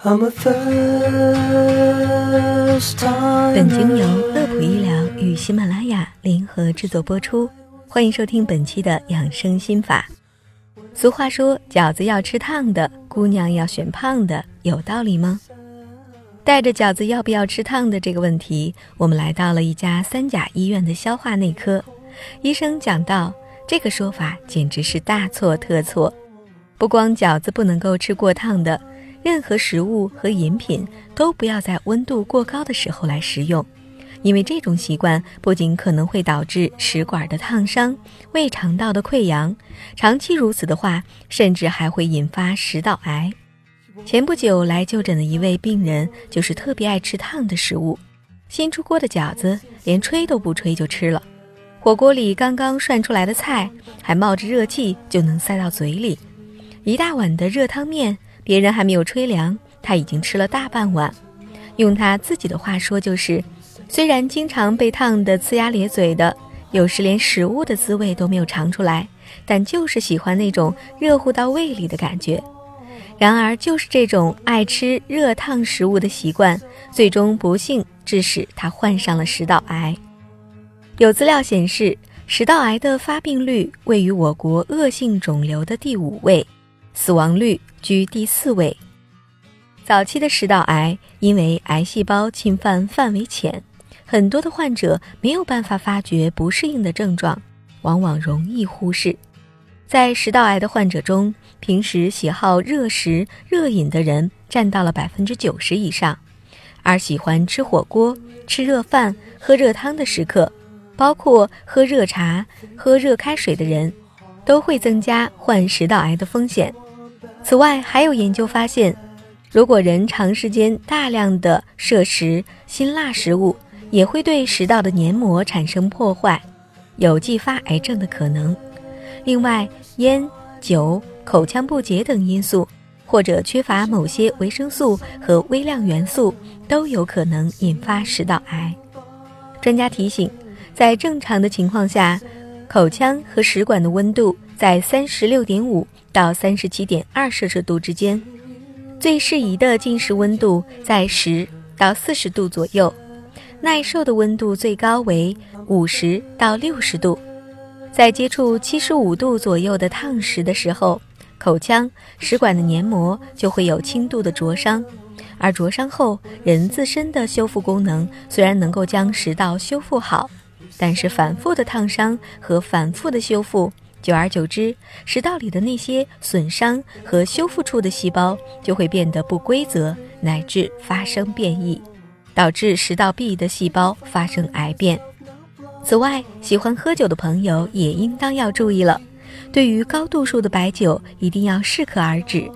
本节目由乐普医疗与喜马拉雅联合制作播出，欢迎收听本期的养生心法。俗话说：“饺子要吃烫的，姑娘要选胖的”，有道理吗？带着饺子要不要吃烫的这个问题，我们来到了一家三甲医院的消化内科。医生讲到，这个说法简直是大错特错。不光饺子不能够吃过烫的。任何食物和饮品都不要在温度过高的时候来食用，因为这种习惯不仅可能会导致食管的烫伤、胃肠道的溃疡，长期如此的话，甚至还会引发食道癌。前不久来就诊的一位病人就是特别爱吃烫的食物，新出锅的饺子连吹都不吹就吃了，火锅里刚刚涮出来的菜还冒着热气就能塞到嘴里，一大碗的热汤面。别人还没有吹凉，他已经吃了大半碗。用他自己的话说，就是虽然经常被烫得呲牙咧嘴的，有时连食物的滋味都没有尝出来，但就是喜欢那种热乎到胃里的感觉。然而，就是这种爱吃热烫食物的习惯，最终不幸致使他患上了食道癌。有资料显示，食道癌的发病率位于我国恶性肿瘤的第五位。死亡率居第四位。早期的食道癌因为癌细胞侵犯范围浅，很多的患者没有办法发觉不适应的症状，往往容易忽视。在食道癌的患者中，平时喜好热食热饮的人占到了百分之九十以上，而喜欢吃火锅、吃热饭、喝热汤的食客，包括喝热茶、喝热开水的人，都会增加患食道癌的风险。此外，还有研究发现，如果人长时间大量的摄食辛辣食物，也会对食道的黏膜产生破坏，有继发癌症的可能。另外，烟、酒、口腔不洁等因素，或者缺乏某些维生素和微量元素，都有可能引发食道癌。专家提醒，在正常的情况下，口腔和食管的温度在三十六点五。到三十七点二摄氏度之间，最适宜的进食温度在十到四十度左右，耐受的温度最高为五十到六十度。在接触七十五度左右的烫食的时候，口腔、食管的黏膜就会有轻度的灼伤，而灼伤后，人自身的修复功能虽然能够将食道修复好，但是反复的烫伤和反复的修复。久而久之，食道里的那些损伤和修复处的细胞就会变得不规则，乃至发生变异，导致食道壁的细胞发生癌变。此外，喜欢喝酒的朋友也应当要注意了，对于高度数的白酒一定要适可而止，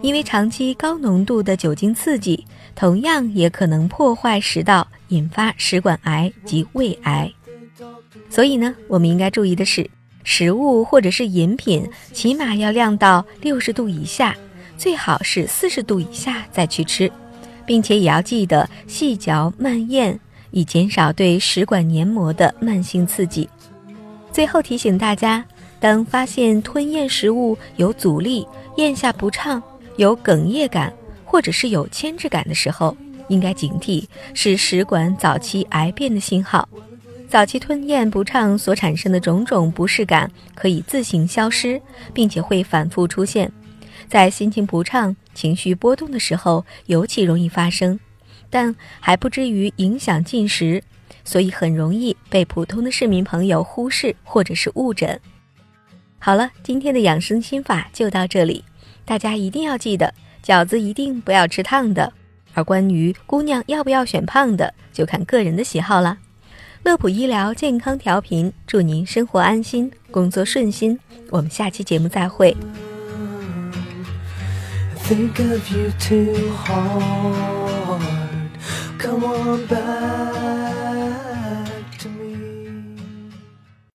因为长期高浓度的酒精刺激，同样也可能破坏食道，引发食管癌及胃癌。所以呢，我们应该注意的是。食物或者是饮品，起码要晾到六十度以下，最好是四十度以下再去吃，并且也要记得细嚼慢咽，以减少对食管黏膜的慢性刺激。最后提醒大家，当发现吞咽食物有阻力、咽下不畅、有哽咽感，或者是有牵制感的时候，应该警惕是食管早期癌变的信号。早期吞咽不畅所产生的种种不适感可以自行消失，并且会反复出现，在心情不畅、情绪波动的时候尤其容易发生，但还不至于影响进食，所以很容易被普通的市民朋友忽视或者是误诊。好了，今天的养生心法就到这里，大家一定要记得饺子一定不要吃烫的，而关于姑娘要不要选胖的，就看个人的喜好了。乐普医疗健康调频，祝您生活安心，工作顺心。我们下期节目再会。Think of you too hard. Come on back.